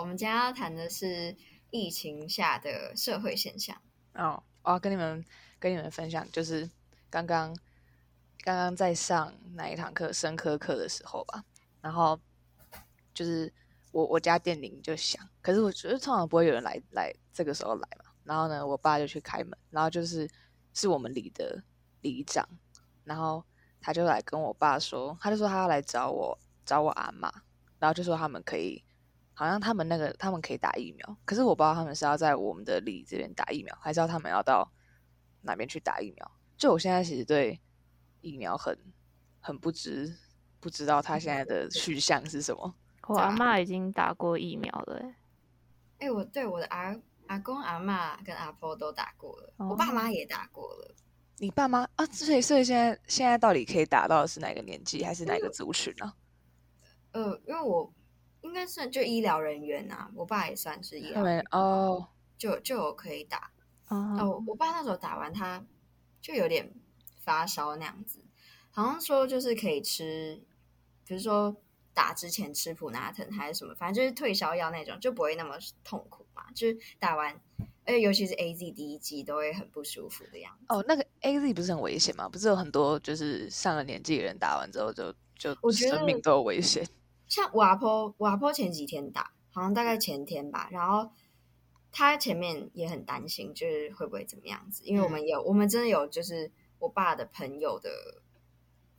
我们今天要谈的是疫情下的社会现象。哦，我要跟你们跟你们分享，就是刚刚刚刚在上哪一堂课，生科课的时候吧。然后就是我我家电铃就响，可是我觉得通常不会有人来来这个时候来嘛。然后呢，我爸就去开门，然后就是是我们里的里长，然后他就来跟我爸说，他就说他要来找我找我阿嬷，然后就说他们可以。好像他们那个，他们可以打疫苗，可是我不知道他们是要在我们的里这边打疫苗，还是要他们要到哪边去打疫苗。就我现在其实对疫苗很很不知不知道他现在的去向是什么。我阿妈已经打过疫苗了，哎、欸，我对我的阿阿公阿妈跟阿婆都打过了，哦、我爸妈也打过了。你爸妈啊？所以所以现在现在到底可以打到的是哪个年纪，还是哪个族群呢、啊？呃，因为我。应该算就医疗人员啊，我爸也算是医疗人员哦，就就我可以打哦。哦，我爸那时候打完他就有点发烧那样子，好像说就是可以吃，比如说打之前吃普拿疼还是什么，反正就是退烧药那种，就不会那么痛苦嘛。就是打完，而且尤其是 AZ 第一剂都会很不舒服的样子。哦，那个 AZ 不是很危险吗？不是有很多就是上了年纪的人打完之后就就生命都有危险。像我阿婆，我阿婆前几天打，好像大概前天吧。然后他前面也很担心，就是会不会怎么样子？因为我们有，嗯、我们真的有，就是我爸的朋友的，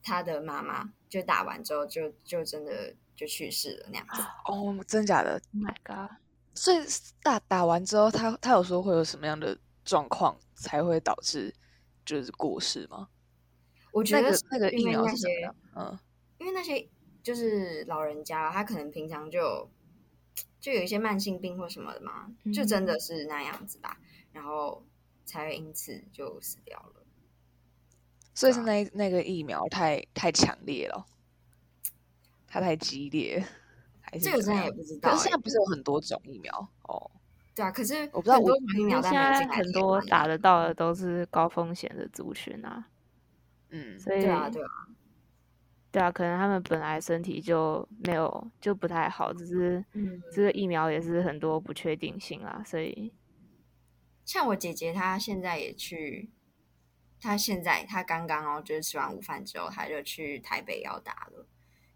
他的妈妈就打完之后就就真的就去世了那样子。哦，真假的？Oh my god！所以打打完之后，他他有说会有什么样的状况才会导致就是过世吗？我觉得那个那个疫苗是什么样？嗯，因为那些。就是老人家，他可能平常就就有一些慢性病或什么的嘛，嗯、就真的是那样子吧，然后才会因此就死掉了。所以是那那个疫苗太太强烈了，它太激烈，还是这个真的也不知道、欸。可是现在不是有很多种疫苗哦？对啊，可是我不知道，我疫苗现在很多打得到的都是高风险的族群啊。嗯，所以对啊，对啊。对啊，可能他们本来身体就没有就不太好，只是这个疫苗也是很多不确定性啊，所以像我姐姐她现在也去，她现在她刚刚哦，就是吃完午饭之后，她就去台北要打了，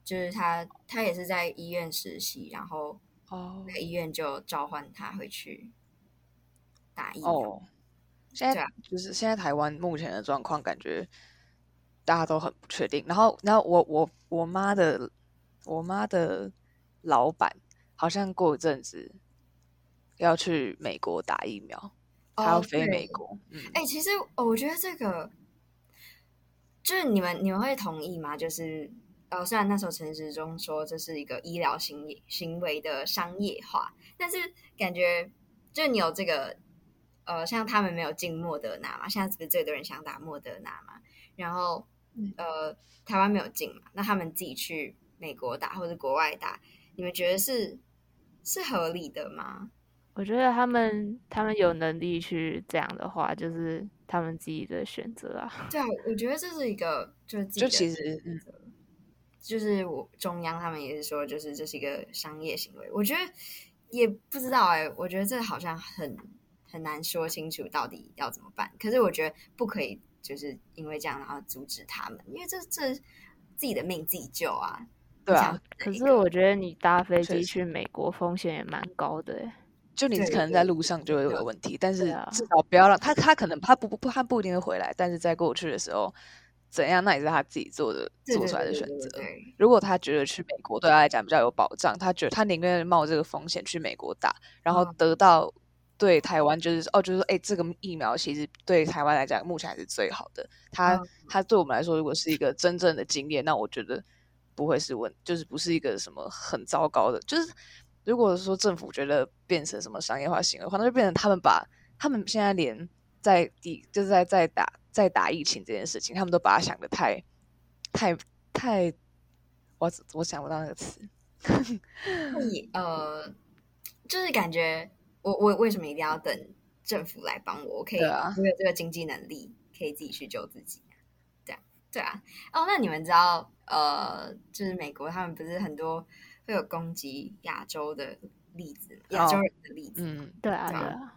就是她她也是在医院实习，然后哦，医院就召唤她回去打疫苗。哦，现在就是现在台湾目前的状况，感觉。大家都很不确定，然后，然后我我我妈的我妈的老板好像过一阵子要去美国打疫苗，他要飞美国。哎、嗯欸，其实我觉得这个就是你们你们会同意吗？就是呃，虽然那时候陈时中说这是一个医疗行行为的商业化，但是感觉就你有这个呃，像他们没有进莫德纳嘛，现在是不是最多人想打莫德纳嘛？然后。呃，台湾没有进嘛，那他们自己去美国打或者国外打，你们觉得是是合理的吗？我觉得他们他们有能力去这样的话，就是他们自己的选择啊。对啊，我觉得这是一个就是自己的选择，就其实就是我中央他们也是说，就是这是一个商业行为。我觉得也不知道哎、欸，我觉得这好像很很难说清楚到底要怎么办。可是我觉得不可以。就是因为这样，然后阻止他们，因为这这自己的命自己救啊。对啊，可是我觉得你搭飞机去美国风险也蛮高的，就你可能在路上就会有问题，但是至少不要让他，他可能他不不他不一定会回来，但是在过去的时候怎样，那也是他自己做的做出来的选择。如果他觉得去美国对他来讲比较有保障，他觉得他宁愿冒这个风险去美国打，然后得到。对台湾就是哦，就是说，哎，这个疫苗其实对台湾来讲，目前还是最好的。它它对我们来说，如果是一个真正的经验，那我觉得不会是问，就是不是一个什么很糟糕的。就是如果说政府觉得变成什么商业化行为的话，那就变成他们把他们现在连在抵就是在在打在打疫情这件事情，他们都把它想的太太太，我我想不到那个词。你呃，就是感觉。我我为什么一定要等政府来帮我？我可以，啊、我有这个经济能力，可以自己去救自己。对啊，对啊。哦，那你们知道，呃，就是美国他们不是很多会有攻击亚洲的例子，亚洲人的例子。嗯，对啊，对啊。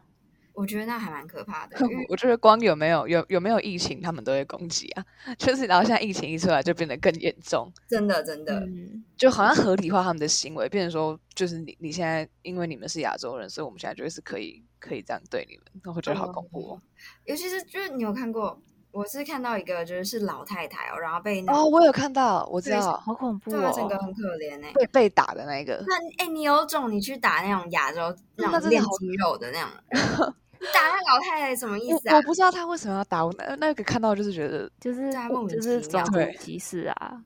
我觉得那还蛮可怕的。我觉得光有没有有有没有疫情，他们都会攻击啊。就是然后现在疫情一出来，就变得更严重。真的真的，嗯，就好像合理化他们的行为，变成说就是你你现在因为你们是亚洲人，所以我们现在就是可以可以这样对你们。那我觉得好恐怖哦。尤其是就是你有看过，我是看到一个就是是老太太哦，然后被那哦，我有看到，我知道，好恐怖哦，整个很可怜哎，被被打的那个。那哎，你有种你去打那种亚洲那种练肌肉的那种。打那老太太什么意思啊？我，我不知道他为什么要打我。那那个看到就是觉得就是就是种族歧视啊。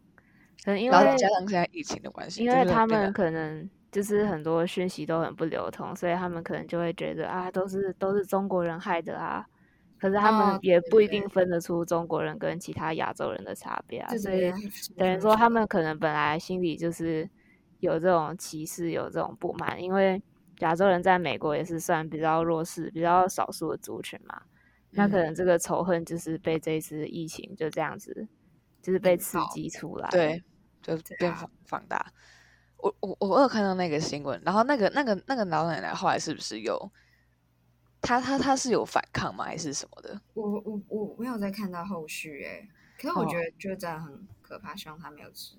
可能因为加上现在疫情的关系，因为他们可能就是很多讯息都很不流通，所以他们可能就会觉得啊，都是都是中国人害的啊。可是他们也不一定分得出中国人跟其他亚洲人的差别啊。对对对，所以等于说他们可能本来心里就是有这种歧视，有这种不满，因为。亚洲人在美国也是算比较弱势、比较少数的族群嘛，那可能这个仇恨就是被这一次疫情就这样子，就是被刺激出来，对，就变放放大。我我我有看到那个新闻，然后那个那个那个老奶奶后来是不是有，她她她是有反抗吗，还是什么的？我我我没有再看到后续哎，可是我觉得就真的很可怕，希望她没有吃。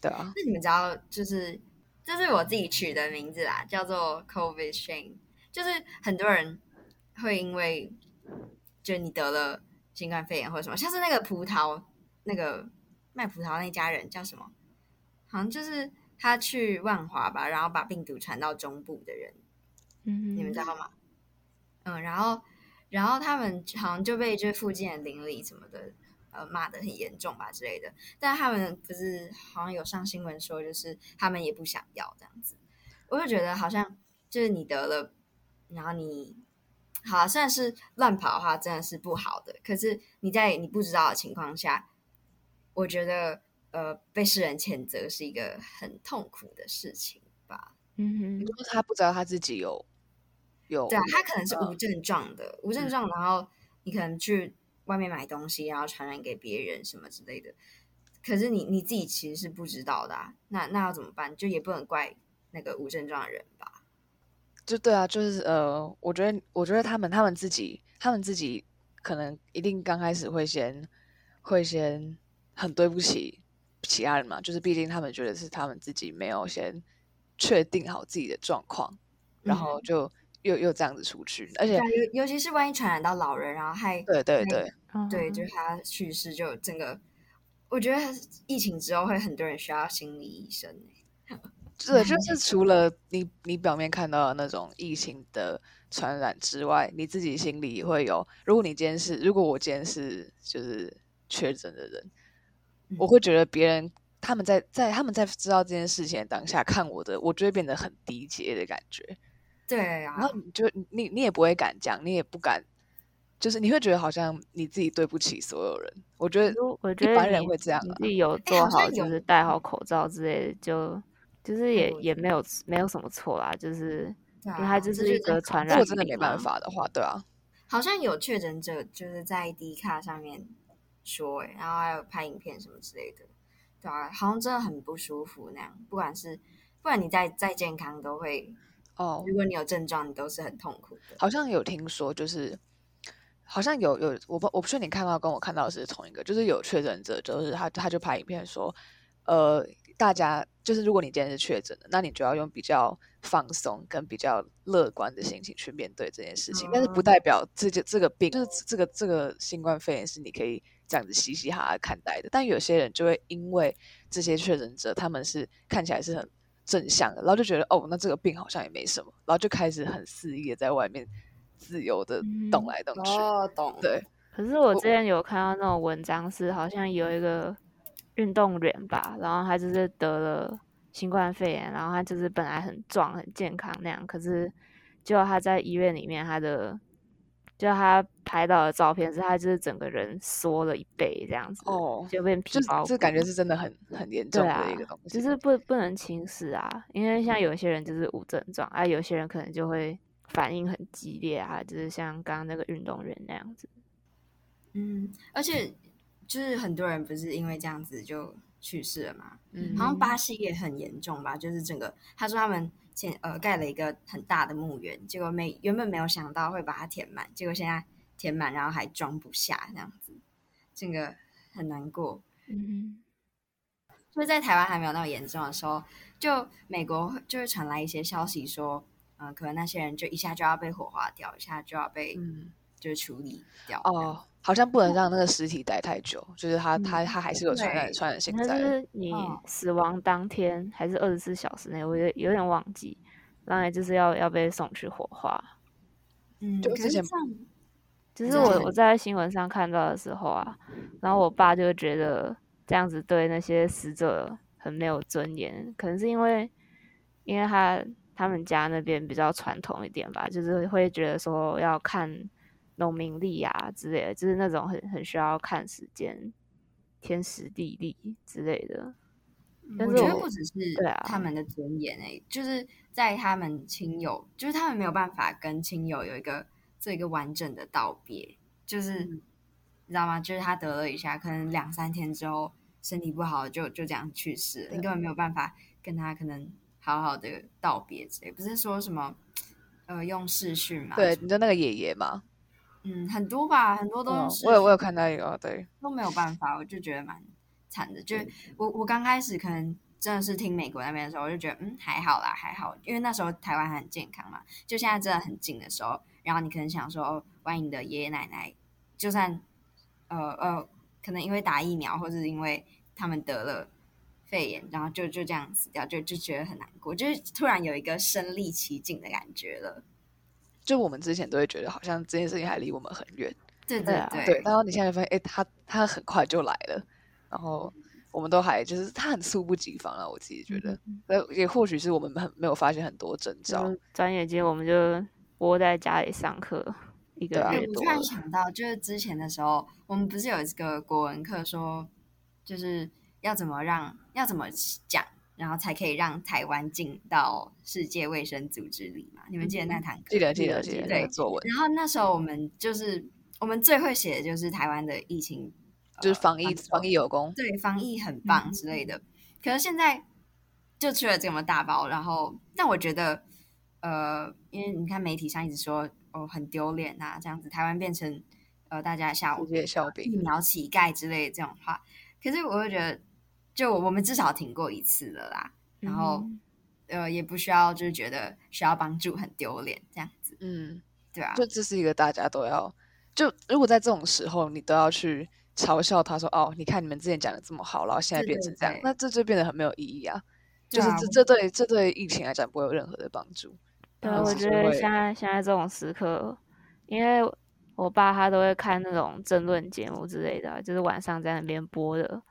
对啊，那你们知道就是。这是我自己取的名字啦，叫做 COVID shame，就是很多人会因为就你得了新冠肺炎或者什么，像是那个葡萄那个卖葡萄那家人叫什么？好像就是他去万华吧，然后把病毒传到中部的人，嗯，你们知道吗？嗯，然后然后他们好像就被这附近的邻里什么的。呃，骂的很严重吧之类的，但他们不是好像有上新闻说，就是他们也不想要这样子。我就觉得好像就是你得了，然后你好虽然是乱跑的话，真的是不好的。可是你在你不知道的情况下，我觉得呃，被世人谴责是一个很痛苦的事情吧。嗯哼，如果他不知道他自己有有，对啊，他可能是无症状的，无症状，然后你可能去。外面买东西，然后传染给别人什么之类的，可是你你自己其实是不知道的啊，那那要怎么办？就也不能怪那个无症状的人吧？就对啊，就是呃，我觉得我觉得他们他们自己他们自己可能一定刚开始会先会先很对不起其他人嘛，就是毕竟他们觉得是他们自己没有先确定好自己的状况，然后就。嗯又又这样子出去，而且尤尤其是万一传染到老人，然后还对对对对，就是他去世，就整个我觉得疫情之后会很多人需要心理医生。对，就是除了你你表面看到的那种疫情的传染之外，你自己心里会有。如果你今天是，如果我今天是就是确诊的人，嗯、我会觉得别人他们在在他们在知道这件事情的当下看我的，我就会变得很低阶的感觉。对啊，然后你就你你也不会敢讲，你也不敢，就是你会觉得好像你自己对不起所有人。我觉得，我觉得一般人会这样、啊，自己有做好，就是戴好口罩之类的，就就是也也没有没有什么错啦，就是因为它就是一个传染。如果真的没办法的话，对啊，好像有确诊者就是在 D 卡上面说、欸，然后还有拍影片什么之类的，对啊，好像真的很不舒服那样，不管是不管你再再健康都会。哦，如果你有症状，你都是很痛苦的。好像有听说，就是好像有有，我不我不确定你看到跟我看到的是同一个，就是有确诊者，就是他他就拍影片说，呃，大家就是如果你今天是确诊的，那你就要用比较放松跟比较乐观的心情去面对这件事情，嗯、但是不代表这这这个病就是这个这个新冠肺炎是你可以这样子嘻嘻哈哈看待的。但有些人就会因为这些确诊者，他们是看起来是很。正向的，然后就觉得哦，那这个病好像也没什么，然后就开始很肆意的在外面自由的动来动去。嗯、哦，懂。对。可是我之前有看到那种文章，是好像有一个运动员吧，然后他就是得了新冠肺炎，然后他就是本来很壮很健康那样，可是就他在医院里面，他的。就他拍到的照片是，他就是整个人缩了一倍这样子，哦，就变皮包骨。这感觉是真的很很严重的一个东西，啊、就是不不能轻视啊。因为像有些人就是无症状，啊，有些人可能就会反应很激烈啊，就是像刚刚那个运动员那样子。嗯，而且就是很多人不是因为这样子就去世了嘛。嗯，好像巴西也很严重吧，就是整个他说他们前呃盖了一个很大的墓园，结果没原本没有想到会把它填满，结果现在填满，然后还装不下，这样子，这个很难过。嗯，所以在台湾还没有那么严重的时候，就美国就会传来一些消息说，嗯、呃，可能那些人就一下就要被火化掉，一下就要被嗯，就是处理掉哦。好像不能让那个尸体待太久，嗯、就是它它它还是有传染传染性在。就是你死亡当天还是二十四小时内，我有有点忘记，然后就是要要被送去火化。嗯，就之前就是我我在新闻上看到的时候啊，然后我爸就觉得这样子对那些死者很没有尊严，可能是因为因为他他们家那边比较传统一点吧，就是会觉得说要看。农民力啊之类的，就是那种很很需要看时间、天时地利之类的。但是我，我觉得不只是他们的尊严诶、欸啊，就是在他们亲友，就是他们没有办法跟亲友有一个做一个完整的道别，就是、嗯、你知道吗？就是他得了一下，可能两三天之后身体不好就，就就这样去世了，你根本没有办法跟他可能好好的道别之类。不是说什么呃用视讯嘛？对，你知道那个爷爷吗？嗯，很多吧，很多都是。我有我有看到一个，对，都没有办法，我就觉得蛮惨的。就我我刚开始可能真的是听美国那边的时候，我就觉得嗯还好啦，还好，因为那时候台湾很健康嘛。就现在真的很近的时候，然后你可能想说，哦，万一你的爷爷奶奶就算呃呃，可能因为打疫苗，或者是因为他们得了肺炎，然后就就这样死掉，就就觉得很难过，就是突然有一个身历其境的感觉了。就我们之前都会觉得好像这件事情还离我们很远，对对对，对。然后你现在发现，哎，他他很快就来了，然后我们都还就是他很猝不及防了。我自己觉得，呃，也或许是我们很没有发现很多征兆。转眼间我们就窝在家里上课一个月多。我突然想到，就是之前的时候，我们不是有一个国文课说，就是要怎么让要怎么讲。然后才可以让台湾进到世界卫生组织里嘛？你们记得那堂课？记得记得记得。对，作文。然后那时候我们就是我们最会写的就是台湾的疫情，就是防疫、呃、防疫有功，对，防疫很棒之类的。嗯、可是现在就出了这么大包，然后但我觉得呃，因为你看媒体上一直说哦很丢脸啊，这样子台湾变成呃大家笑笑柄、疫苗乞丐之类的这种话。可是我会觉得。就我们至少停过一次了啦，然后、嗯、呃也不需要就是觉得需要帮助很丢脸这样子，嗯，对啊，就这是一个大家都要就如果在这种时候你都要去嘲笑他说哦，你看你们之前讲的这么好，然后现在变成这样，对对对，那这就变得很没有意义啊，就是这这对这对疫情来讲不会有任何的帮助。对，我觉得现在现在这种时刻，因为我爸他都会看那种争论节目之类的，就是晚上在那边播的。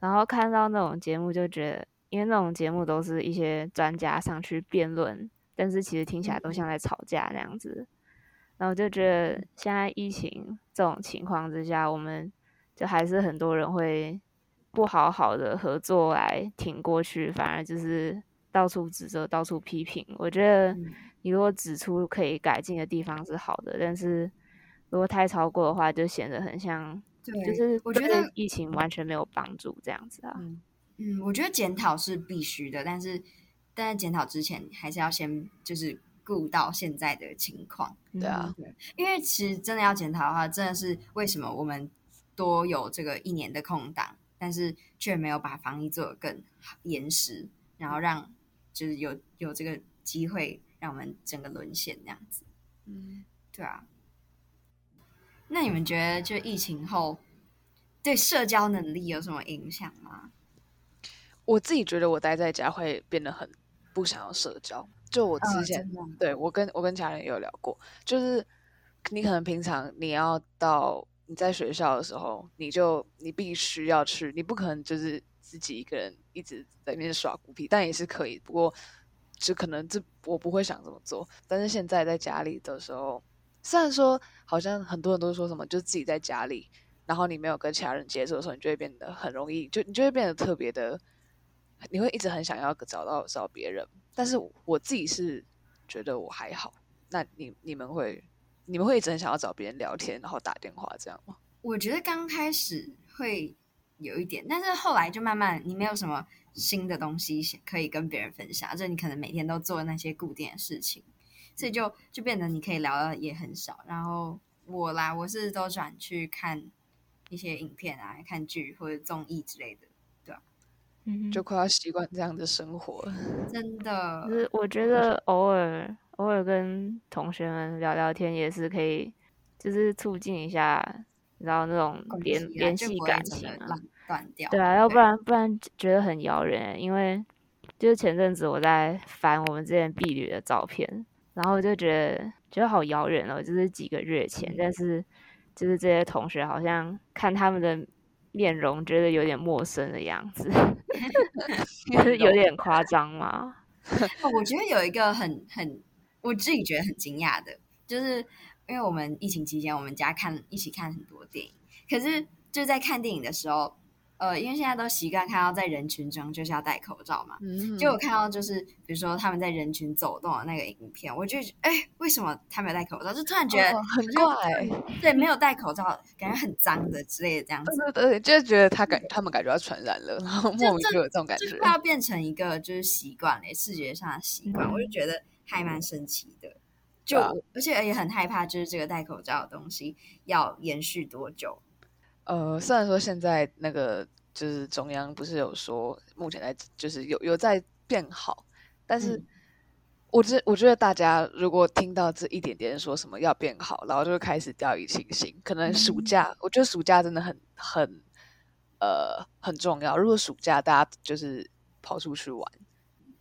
然后看到那种节目，就觉得，因为那种节目都是一些专家上去辩论，但是其实听起来都像在吵架那样子。然后就觉得，现在疫情这种情况之下，我们就还是很多人会不好好的合作来挺过去，反而就是到处指责、到处批评。我觉得，你如果指出可以改进的地方是好的，但是如果太超过的话，就显得很像。对，就是我觉得疫情完全没有帮助这样子啊。嗯嗯，我觉得检讨是必须的，但是但在检讨之前，还是要先就是顾到现在的情况。对啊，对，因为其实真的要检讨的话，真的是为什么我们多有这个一年的空档，但是却没有把防疫做得更严实，然后让就是有有这个机会让我们整个沦陷这样子。嗯，对啊。那你们觉得，就疫情后对社交能力有什么影响吗？我自己觉得，我待在家会变得很不想要社交。就我之前，哦、对我跟我跟家人也有聊过，就是你可能平常你要到你在学校的时候，你就你必须要去，你不可能就是自己一个人一直在那边耍孤僻，但也是可以。不过，就可能这我不会想这么做。但是现在在家里的时候。虽然说，好像很多人都说什么，就自己在家里，然后你没有跟其他人接触的时候，你就会变得很容易，就你就会变得特别的，你会一直很想要找到找别人。但是我自己是觉得我还好。那你你们会你们会一直很想要找别人聊天，然后打电话这样吗？我觉得刚开始会有一点，但是后来就慢慢你没有什么新的东西可以跟别人分享，就你可能每天都做那些固定的事情，所以就就变得你可以聊的也很少。然后我啦，我是都转去看一些影片啊，看剧或者综艺之类的，对吧？嗯，就快要习惯这样的生活了，真的。就是我觉得偶尔偶尔跟同学们聊聊天也是可以，就是促进一下。然后那种联联系感情啊，断掉。对啊，要不然不然觉得很遥远。因为就是前阵子我在翻我们之前毕旅的照片，然后我就觉得觉得好遥远哦，就是几个月前。但是就是这些同学好像看他们的面容，觉得有点陌生的样子，就是有点夸张嘛。我觉得有一个很很我自己觉得很惊讶的，就是。因为我们疫情期间，我们家看一起看很多电影，可是就在看电影的时候，呃，因为现在都习惯看到在人群中就是要戴口罩嘛，嗯，就我看到就是比如说他们在人群走动的那个影片，我就哎，为什么他没有戴口罩？就突然觉得很怪，对，没有戴口罩，感觉很脏的之类的这样子，对对，就是觉得他感他们感觉要传染了，然后莫名就有这种感觉，快要变成一个就是习惯嘞，视觉上的习惯，我就觉得还蛮神奇的。就而且也很害怕，就是这个戴口罩的东西要延续多久？呃，虽然说现在那个就是中央不是有说目前在就是有有在变好，但是我觉我觉得大家如果听到这一点点说什么要变好，然后就会开始掉以轻心。可能暑假，嗯、我觉得暑假真的很很呃很重要。如果暑假大家就是跑出去玩。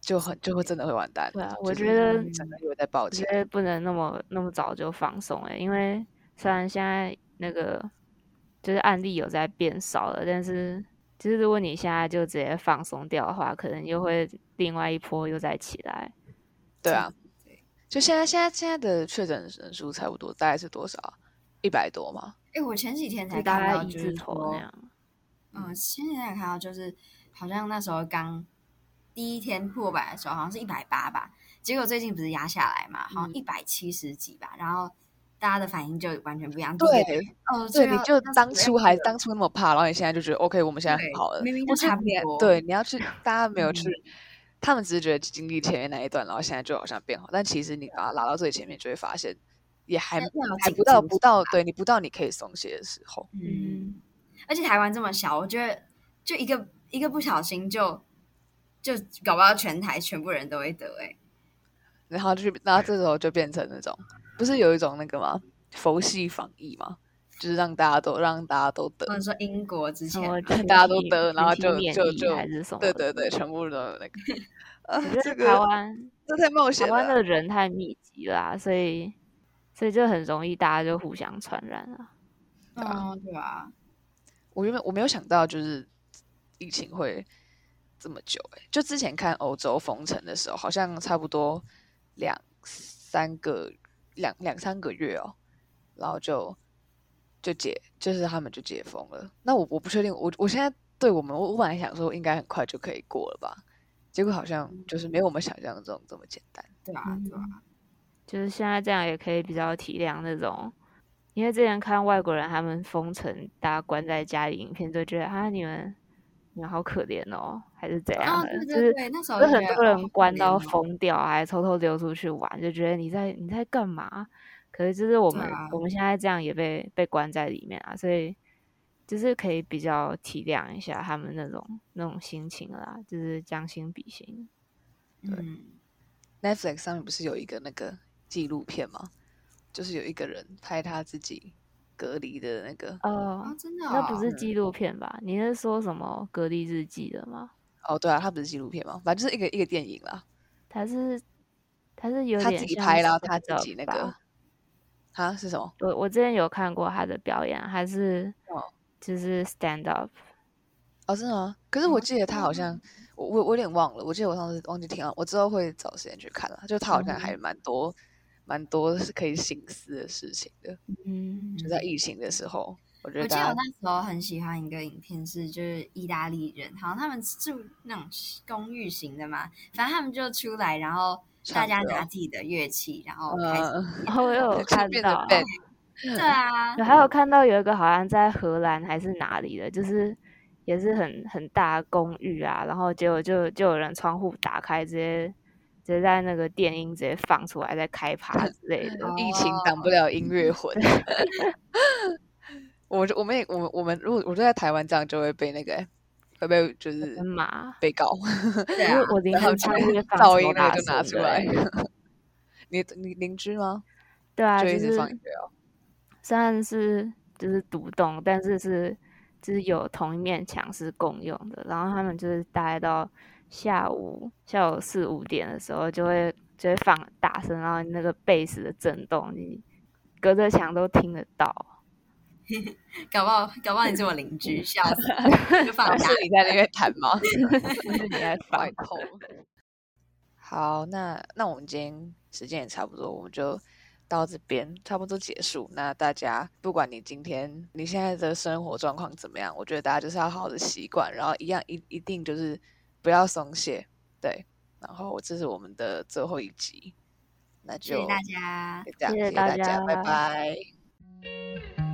就很就会真的会完蛋。对啊，我觉得真的有在抱歉，不能那么那么早就放松哎，因为虽然现在那个就是案例有在变少了，但是其实如果你现在就直接放松掉的话，可能又会另外一波又再起来。对啊，就现在现在现在的确诊人数差不多大概是多少？一百多吗？哎，我前几天才看到就是头那样，嗯，前几天才看到就是好像那时候刚。第一天破百的时候好像是一百八吧，结果最近不是压下来嘛，好像一百七十几吧，然后大家的反应就完全不一样。对，哦，对，你就当初还当初那么怕，然后你现在就觉得 OK，我们现在很好了。明明就差不多。对，你要去，大家没有去，他们只是觉得经历前面那一段，然后现在就好像变好，但其实你把它拉到最前面，就会发现也还还不到不到，对你不到你可以松懈的时候。嗯，而且台湾这么小，我觉得就一个一个不小心就。就搞不到全台全部人都会得哎、欸，然后就然后这时候就变成那种，不是有一种那个吗？佛系防疫嘛？就是让大家都让大家都得。或者说英国之前大家都得，然后就就就对对对，全部都有那个。我觉得台湾这太冒险了，台湾的人太密集了、啊，所以所以就很容易大家就互相传染了。嗯，对啊。我原本我没有想到，就是疫情会。这么久哎、欸，就之前看欧洲封城的时候，好像差不多两三个两两三个月哦，然后就就解，就是他们就解封了。那我我不确定，我我现在对我们，我我本来想说应该很快就可以过了吧，结果好像就是没有我们想象中这么简单。对啊，对啊，就是现在这样也可以比较体谅那种，因为之前看外国人他们封城，大家关在家里影片，都觉得啊你们。你好可怜哦，还是怎样的？就是就很多人关到疯掉，还偷偷溜出去玩，就觉得你在你在干嘛？可是就是我们、啊、我们现在这样也被被关在里面啊，所以就是可以比较体谅一下他们那种那种心情啦，就是将心比心。对、嗯、，Netflix 上面不是有一个那个纪录片吗？就是有一个人拍他自己。隔离的那个哦，哦，真的、哦，那不是纪录片吧？你是说什么隔离日记的吗？哦，对啊，它不是纪录片吗？反正就是一个一个电影啦。他是他是有点他自己拍了他自己那个，他是什么？我我之前有看过他的表演，还是哦，就是 stand up。哦，真的吗？可是我记得他好像，嗯、我我我有点忘了。我记得我上次忘记听了，我之后会找时间去看了。就他好像还蛮多。嗯蛮多是可以醒思的事情的，嗯，就在疫情的时候，我觉得我记得我那时候很喜欢一个影片，是就是意大利人，好像他们住那种公寓型的嘛，反正他们就出来，然后大家拿自己的乐器，然后开始，然后我有看到，对啊，还有看到有一个好像在荷兰还是哪里的，就是也是很很大公寓啊，然后结果就就有人窗户打开，直接直接在那个电音直接放出来，在开 趴之类的。疫情挡不了音乐魂。我我们也我们我们如果我就在台湾这样就会被那个会被就是被告。对啊，我邻居唱音乐噪音那个就拿出来。你你邻居吗？对啊，就一直放音乐哦。虽然是就是独栋，但是是就是有同一面墙是共用的。然后他们就是大概到下午下午四五点的时候，就会就会放大声，然后那个贝斯的震动，你隔着墙都听得到。搞不好搞不好你是我邻居，笑死！就放是你在那边弹吗？是你在放空。好，那那我们今天时间也差不多，我们就。到这边差不多结束。那大家，不管你今天你现在的生活状况怎么样，我觉得大家就是要好好的习惯，然后一样一一定就是不要松懈，对。然后这是我们的最后一集，那就谢谢大家，谢谢大家，拜拜。